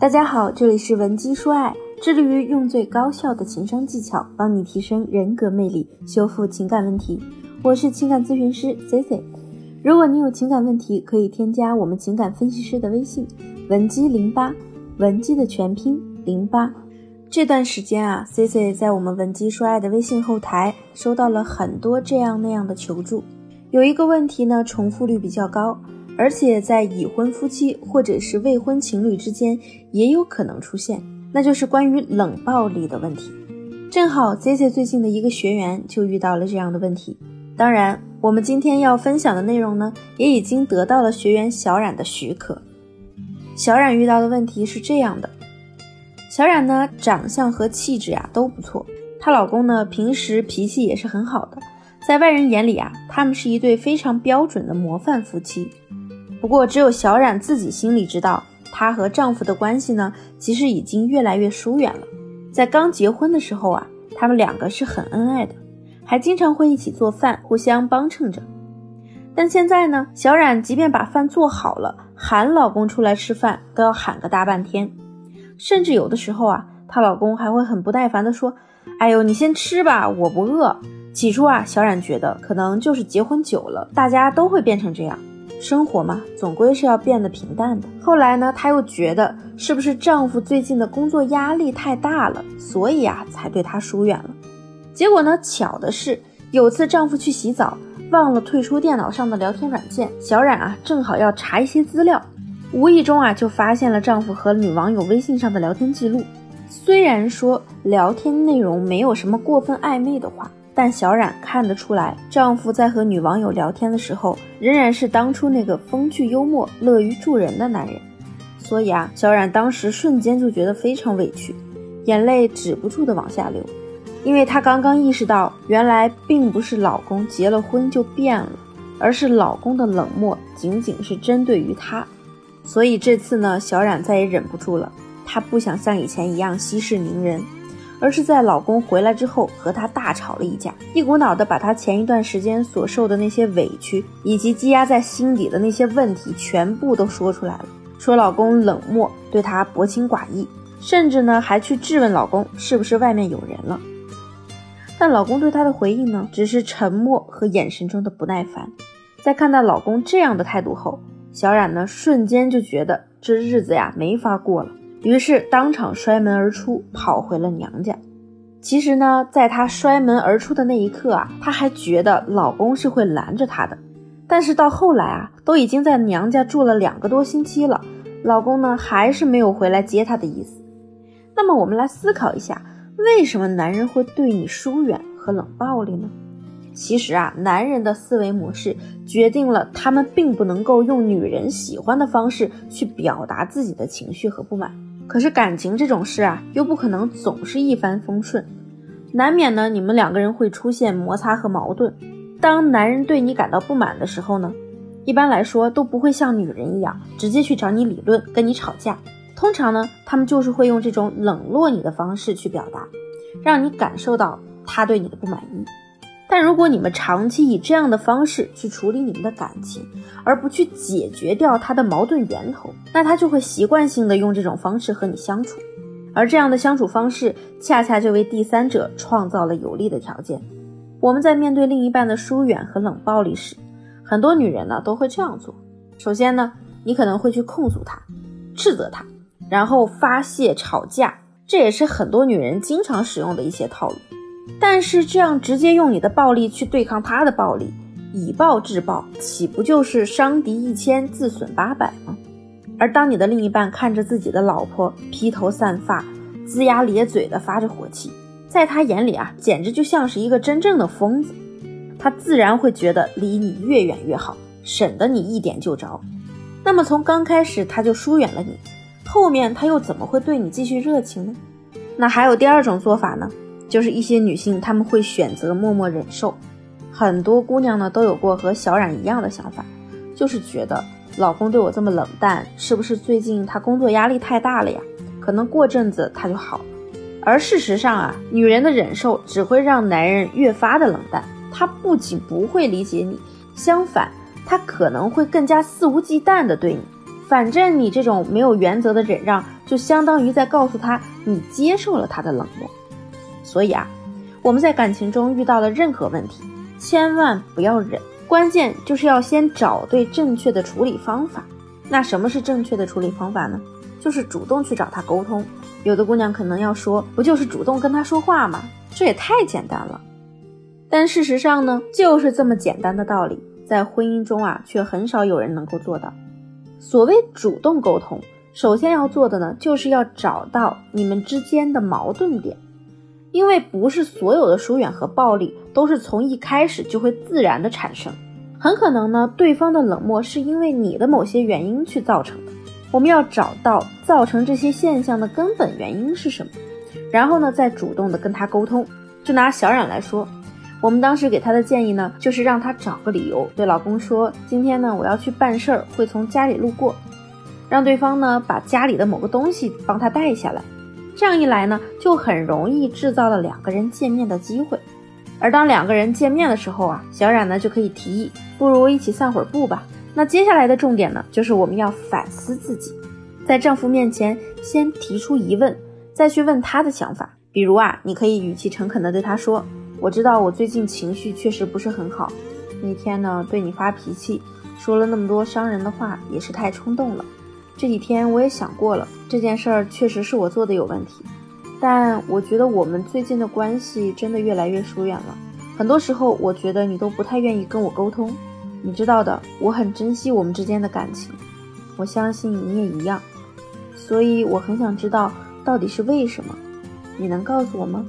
大家好，这里是文姬说爱，致力于用最高效的情商技巧帮你提升人格魅力，修复情感问题。我是情感咨询师 C C。如果你有情感问题，可以添加我们情感分析师的微信文姬零八，文姬的全拼零八。这段时间啊，C C 在我们文姬说爱的微信后台收到了很多这样那样的求助，有一个问题呢，重复率比较高。而且在已婚夫妻或者是未婚情侣之间也有可能出现，那就是关于冷暴力的问题。正好 Z Z 最近的一个学员就遇到了这样的问题。当然，我们今天要分享的内容呢，也已经得到了学员小冉的许可。小冉遇到的问题是这样的：小冉呢，长相和气质呀都不错，她老公呢平时脾气也是很好的，在外人眼里啊，他们是一对非常标准的模范夫妻。不过，只有小冉自己心里知道，她和丈夫的关系呢，其实已经越来越疏远了。在刚结婚的时候啊，他们两个是很恩爱的，还经常会一起做饭，互相帮衬着。但现在呢，小冉即便把饭做好了，喊老公出来吃饭，都要喊个大半天。甚至有的时候啊，她老公还会很不耐烦地说：“哎呦，你先吃吧，我不饿。”起初啊，小冉觉得可能就是结婚久了，大家都会变成这样。生活嘛，总归是要变得平淡的。后来呢，她又觉得是不是丈夫最近的工作压力太大了，所以啊，才对她疏远了。结果呢，巧的是，有次丈夫去洗澡，忘了退出电脑上的聊天软件，小冉啊，正好要查一些资料，无意中啊，就发现了丈夫和女网友微信上的聊天记录。虽然说聊天内容没有什么过分暧昧的话。但小冉看得出来，丈夫在和女网友聊天的时候，仍然是当初那个风趣幽默、乐于助人的男人。所以啊，小冉当时瞬间就觉得非常委屈，眼泪止不住的往下流，因为她刚刚意识到，原来并不是老公结了婚就变了，而是老公的冷漠仅仅是针对于她。所以这次呢，小冉再也忍不住了，她不想像以前一样息事宁人。而是在老公回来之后和他大吵了一架，一股脑的把她前一段时间所受的那些委屈，以及积压在心底的那些问题全部都说出来了。说老公冷漠，对她薄情寡义，甚至呢还去质问老公是不是外面有人了。但老公对她的回应呢，只是沉默和眼神中的不耐烦。在看到老公这样的态度后，小冉呢瞬间就觉得这日子呀没法过了。于是当场摔门而出，跑回了娘家。其实呢，在她摔门而出的那一刻啊，她还觉得老公是会拦着她的。但是到后来啊，都已经在娘家住了两个多星期了，老公呢还是没有回来接她的意思。那么我们来思考一下，为什么男人会对你疏远和冷暴力呢？其实啊，男人的思维模式决定了他们并不能够用女人喜欢的方式去表达自己的情绪和不满。可是感情这种事啊，又不可能总是一帆风顺，难免呢，你们两个人会出现摩擦和矛盾。当男人对你感到不满的时候呢，一般来说都不会像女人一样直接去找你理论，跟你吵架。通常呢，他们就是会用这种冷落你的方式去表达，让你感受到他对你的不满意。但如果你们长期以这样的方式去处理你们的感情，而不去解决掉他的矛盾源头，那他就会习惯性的用这种方式和你相处，而这样的相处方式恰恰就为第三者创造了有利的条件。我们在面对另一半的疏远和冷暴力时，很多女人呢都会这样做。首先呢，你可能会去控诉他，斥责他，然后发泄吵架，这也是很多女人经常使用的一些套路。但是这样直接用你的暴力去对抗他的暴力，以暴制暴，岂不就是伤敌一千，自损八百吗？而当你的另一半看着自己的老婆披头散发、龇牙咧嘴的发着火气，在他眼里啊，简直就像是一个真正的疯子，他自然会觉得离你越远越好，省得你一点就着。那么从刚开始他就疏远了你，后面他又怎么会对你继续热情呢？那还有第二种做法呢？就是一些女性，她们会选择默默忍受。很多姑娘呢，都有过和小冉一样的想法，就是觉得老公对我这么冷淡，是不是最近他工作压力太大了呀？可能过阵子他就好了。而事实上啊，女人的忍受只会让男人越发的冷淡。他不仅不会理解你，相反，他可能会更加肆无忌惮的对你。反正你这种没有原则的忍让。就相当于在告诉他你接受了他的冷漠。所以啊，我们在感情中遇到了任何问题，千万不要忍，关键就是要先找对正确的处理方法。那什么是正确的处理方法呢？就是主动去找他沟通。有的姑娘可能要说，不就是主动跟他说话吗？这也太简单了。但事实上呢，就是这么简单的道理，在婚姻中啊，却很少有人能够做到。所谓主动沟通，首先要做的呢，就是要找到你们之间的矛盾点，因为不是所有的疏远和暴力都是从一开始就会自然的产生，很可能呢，对方的冷漠是因为你的某些原因去造成的。我们要找到造成这些现象的根本原因是什么，然后呢，再主动的跟他沟通。就拿小冉来说。我们当时给她的建议呢，就是让她找个理由对老公说：“今天呢，我要去办事儿，会从家里路过。”让对方呢把家里的某个东西帮她带下来。这样一来呢，就很容易制造了两个人见面的机会。而当两个人见面的时候啊，小冉呢就可以提议：“不如一起散会儿步吧。”那接下来的重点呢，就是我们要反思自己，在丈夫面前先提出疑问，再去问他的想法。比如啊，你可以语气诚恳地对他说。我知道我最近情绪确实不是很好，那天呢对你发脾气，说了那么多伤人的话，也是太冲动了。这几天我也想过了，这件事儿确实是我做的有问题，但我觉得我们最近的关系真的越来越疏远了。很多时候我觉得你都不太愿意跟我沟通，你知道的，我很珍惜我们之间的感情，我相信你也一样，所以我很想知道到底是为什么，你能告诉我吗？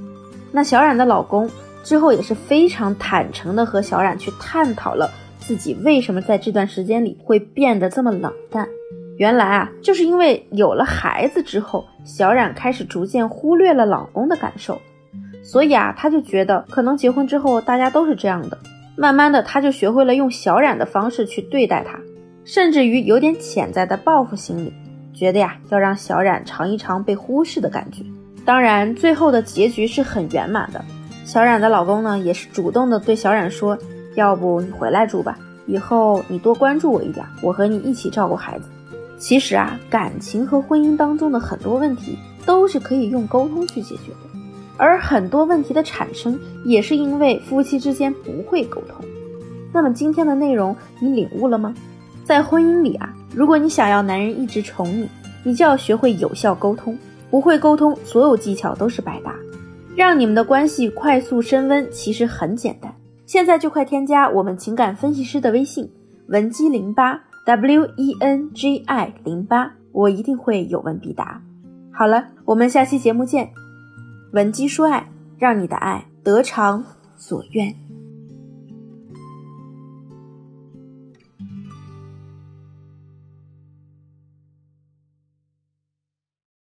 那小冉的老公。之后也是非常坦诚的和小冉去探讨了自己为什么在这段时间里会变得这么冷淡。原来啊，就是因为有了孩子之后，小冉开始逐渐忽略了老公的感受，所以啊，他就觉得可能结婚之后大家都是这样的。慢慢的，他就学会了用小冉的方式去对待他，甚至于有点潜在的报复心理，觉得呀要让小冉尝一尝被忽视的感觉。当然，最后的结局是很圆满的。小冉的老公呢，也是主动的对小冉说：“要不你回来住吧，以后你多关注我一点，我和你一起照顾孩子。”其实啊，感情和婚姻当中的很多问题都是可以用沟通去解决的，而很多问题的产生也是因为夫妻之间不会沟通。那么今天的内容你领悟了吗？在婚姻里啊，如果你想要男人一直宠你，你就要学会有效沟通。不会沟通，所有技巧都是白搭。让你们的关系快速升温，其实很简单。现在就快添加我们情感分析师的微信文姬零八 W E N G I 零八，我一定会有问必答。好了，我们下期节目见。文姬说爱，让你的爱得偿所愿。